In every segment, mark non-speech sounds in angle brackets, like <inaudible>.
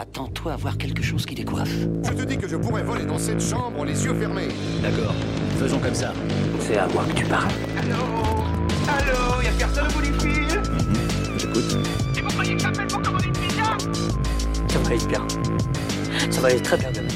Attends-toi à voir quelque chose qui décoiffe. Je te dis que je pourrais voler dans cette chambre les yeux fermés. D'accord, faisons comme ça. C'est à moi que tu parles. Allô Allô Y'a personne au bout du fil J'écoute. Et vous croyez que j'appelle pour commander une pizza Ça va aller bien. Ça va aller très bien demain.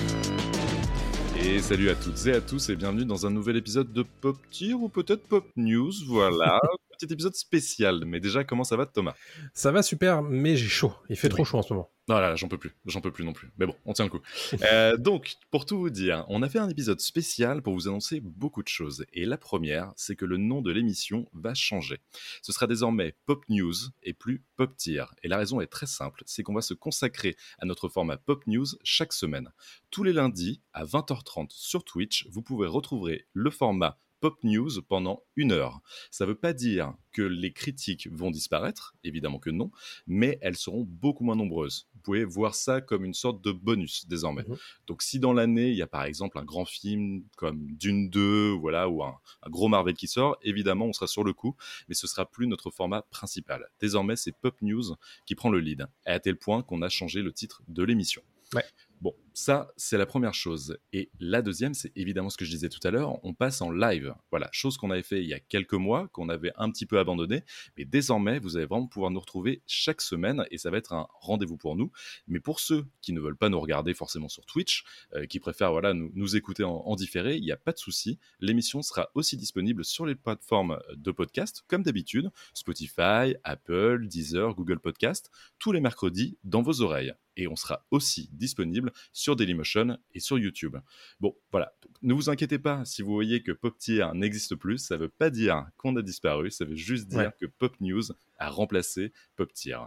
Et salut à toutes et à tous et bienvenue dans un nouvel épisode de Pop Tier ou peut-être Pop News. Voilà, <laughs> petit épisode spécial. Mais déjà, comment ça va Thomas? Ça va super, mais j'ai chaud. Il fait trop chaud en ce moment. Non, là, là, j'en peux plus. J'en peux plus non plus. Mais bon, on tient le coup. <laughs> Euh, donc, pour tout vous dire, on a fait un épisode spécial pour vous annoncer beaucoup de choses. Et la première, c'est que le nom de l'émission va changer. Ce sera désormais Pop News et plus Pop Tier. Et la raison est très simple, c'est qu'on va se consacrer à notre format Pop News chaque semaine. Tous les lundis, à 20h30 sur Twitch, vous pouvez retrouver le format Pop News pendant une heure. Ça ne veut pas dire que les critiques vont disparaître, évidemment que non, mais elles seront beaucoup moins nombreuses. Vous pouvez voir ça comme une sorte de bonus désormais. Mhm. Donc si dans l'année, il y a par exemple un grand film comme Dune 2, voilà, ou un, un gros Marvel qui sort, évidemment, on sera sur le coup, mais ce sera plus notre format principal. Désormais, c'est Pop News qui prend le lead, à tel point qu'on a changé le titre de l'émission. Ouais. Bon, ça, c'est la première chose. Et la deuxième, c'est évidemment ce que je disais tout à l'heure, on passe en live. Voilà, chose qu'on avait fait il y a quelques mois, qu'on avait un petit peu abandonné. Mais désormais, vous allez vraiment pouvoir nous retrouver chaque semaine et ça va être un rendez-vous pour nous. Mais pour ceux qui ne veulent pas nous regarder forcément sur Twitch, euh, qui préfèrent voilà, nous, écouter en, en différé, il n'y a pas de souci. L'émission sera aussi disponible sur les plateformes de podcast, comme d'habitude, Spotify, Apple, Deezer, Google Podcast, tous les mercredis dans vos oreilles. Et on sera aussi disponible sur Dailymotion et sur YouTube. Bon, voilà. Ne vous inquiétez pas si vous voyez que Pop Tier n'existe plus. Ça ne veut pas dire qu'on a disparu. Ça veut juste dire Ouais. que Pop News a remplacé Pop Tier.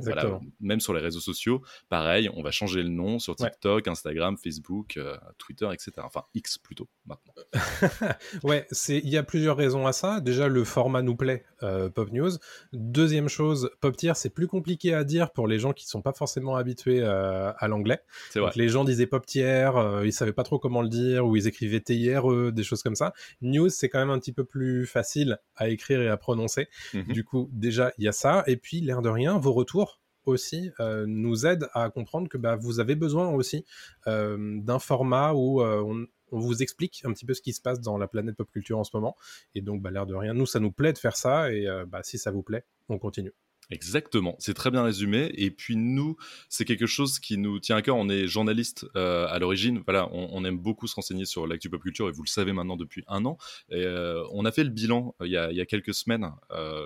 Voilà, même sur les réseaux sociaux, pareil, on va changer le nom sur Ouais. TikTok, Instagram, Facebook, euh, Twitter, etc. Enfin, X plutôt maintenant. <laughs> Ouais, il y a plusieurs raisons à ça. Déjà, le format nous plaît, euh, Pop News. Deuxième chose, Pop Tier, c'est plus compliqué à dire pour les gens qui sont pas forcément habitués euh, à l'anglais. C'est vrai. Donc les gens disaient Pop Tier, euh, ils savaient pas trop comment le dire, ou ils écrivaient TIRE, des choses comme ça. News, c'est quand même un petit peu plus facile à écrire et à prononcer. Mhm. Du coup, déjà, il y a ça. Et puis, l'air de rien, vos retours aussi euh, nous aident à comprendre que bah, vous avez besoin aussi euh, d'un format où euh, on, on vous explique un petit peu ce qui se passe dans la planète pop culture en ce moment. Et donc, bah, l'air de rien, nous, ça nous plaît de faire ça. Et euh, bah, si ça vous plaît, on continue. Exactement, c'est très bien résumé. Et puis nous, c'est quelque chose qui nous tient à cœur. On est journaliste euh, à l'origine. Voilà, on, aime beaucoup se renseigner sur l'actu pop culture et vous le savez maintenant depuis un an. Et, euh, on a fait le bilan euh, il, y a, quelques semaines,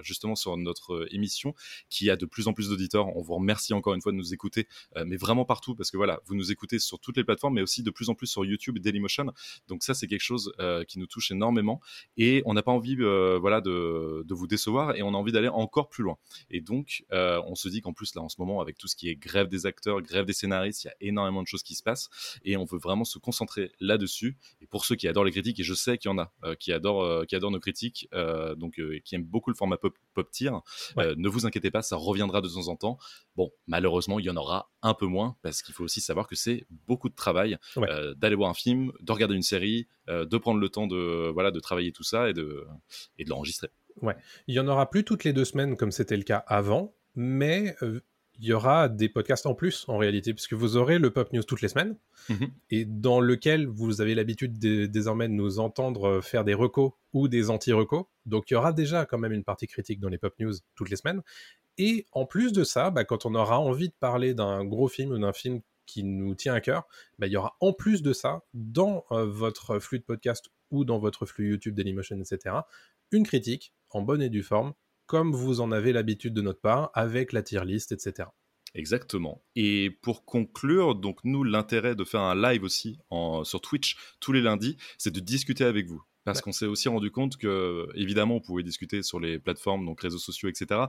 justement sur notre émission, qui a de plus en plus d'auditeurs. On vous remercie encore une fois de nous écouter, mais vraiment partout parce que voilà, vous nous écoutez sur toutes les plateformes, mais aussi de plus en plus sur YouTube et Dailymotion. Donc ça, c'est quelque chose qui nous touche énormément. Et on n'a pas envie, voilà, de, vous décevoir et on a envie d'aller encore plus loin. Donc, euh, on se dit qu'en plus, là, en ce moment, avec tout ce qui est grève des acteurs, grève des scénaristes, il y a énormément de choses qui se passent et on veut vraiment se concentrer là-dessus. Et pour ceux qui adorent les critiques, et je sais qu'il y en a euh, qui, adorent, euh, qui adorent nos critiques, donc qui aiment beaucoup le format pop, pop tier, ne vous inquiétez pas, ça reviendra de temps en temps. Bon, malheureusement, il y en aura un peu moins parce qu'il faut aussi savoir que c'est beaucoup de travail Ouais. d'aller voir un film, de regarder une série, de prendre le temps de, voilà, de travailler tout ça et de, et de l'enregistrer. Il y en aura plus toutes les deux semaines comme c'était le cas avant, mais euh, il y aura des podcasts en plus en réalité, puisque vous aurez le Pop News toutes les semaines, Mhm. et dans lequel vous avez l'habitude de- désormais de nous entendre euh, faire des recos ou des anti-recos. Donc il y aura déjà quand même une partie critique dans les Pop News toutes les semaines. Et en plus de ça, bah, quand on aura envie de parler d'un gros film ou d'un film qui nous tient à cœur, bah, il y aura en plus de ça, dans euh, votre flux de podcast ou dans votre flux YouTube, Dailymotion, etc., une critique en bonne et due forme, comme vous en avez l'habitude de notre part, avec la tier list, etc. Exactement. Et pour conclure, donc nous, l'intérêt de faire un live aussi sur Twitch tous les lundis, c'est de discuter avec vous. Parce Ouais. qu'on s'est aussi rendu compte que, évidemment, on pouvait discuter sur les plateformes, donc réseaux sociaux, etc.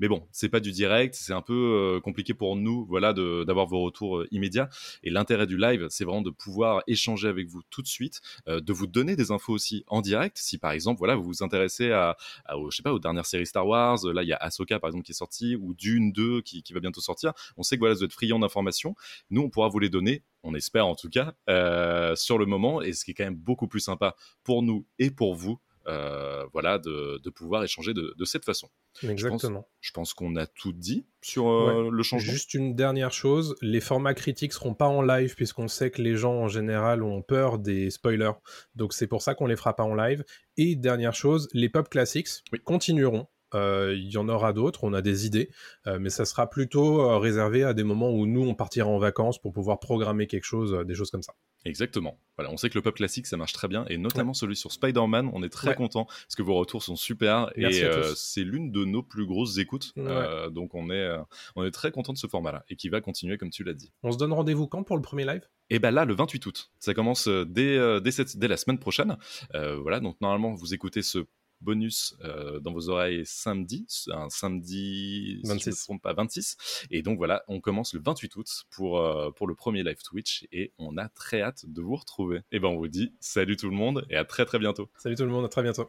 Mais bon, c'est pas du direct, c'est un peu euh, compliqué pour nous, voilà, de- d'avoir vos retours euh, immédiats. Et l'intérêt du live, c'est vraiment de pouvoir échanger avec vous tout de suite, euh, de vous donner des infos aussi en direct. Si par exemple, voilà, vous vous intéressez à, à, aux- je sais pas, aux dernières séries Star Wars, là, il y a Ahsoka par exemple qui est sortie, ou Dune 2 qui, qui va bientôt sortir. On sait que voilà, vous êtes friand d'informations. Nous, on pourra vous les donner on espère en tout cas, euh, sur le moment, et ce qui est quand même beaucoup plus sympa pour nous et pour vous, euh, voilà, de, de pouvoir échanger de, de cette façon. Exactement. Je pense, qu'on a tout dit sur euh, le changement. Juste une dernière chose, les formats critiques seront pas en live puisqu'on sait que les gens en général ont peur des spoilers. Donc c'est pour ça qu'on les fera pas en live. Et dernière chose, les pop classics continueront. Euh, il y en aura d'autres, on a des idées, euh, mais ça sera plutôt euh, réservé à des moments où nous on partira en vacances pour pouvoir programmer quelque chose, des choses comme ça. Exactement. Voilà, on sait que le pop classique ça marche très bien et notamment celui sur Spider-Man, on est très content parce que vos retours sont super et c'est l'une de nos plus grosses écoutes. donc on est on est très content de ce format-là et qui va continuer comme tu l'as dit. On se donne rendez-vous quand pour le premier live? Et ben là, le 28 août, ça commence dès, dès, cette, dès la semaine prochaine. voilà, donc normalement, vous écoutez ce bonus euh, dans vos oreilles samedi, un samedi 26. pas, 26. Et donc voilà, on commence le 28 août pour, euh, pour le premier live Twitch et on a très hâte de vous retrouver. Et ben on vous dit salut tout le monde et à très très bientôt. Salut tout le monde, à très bientôt.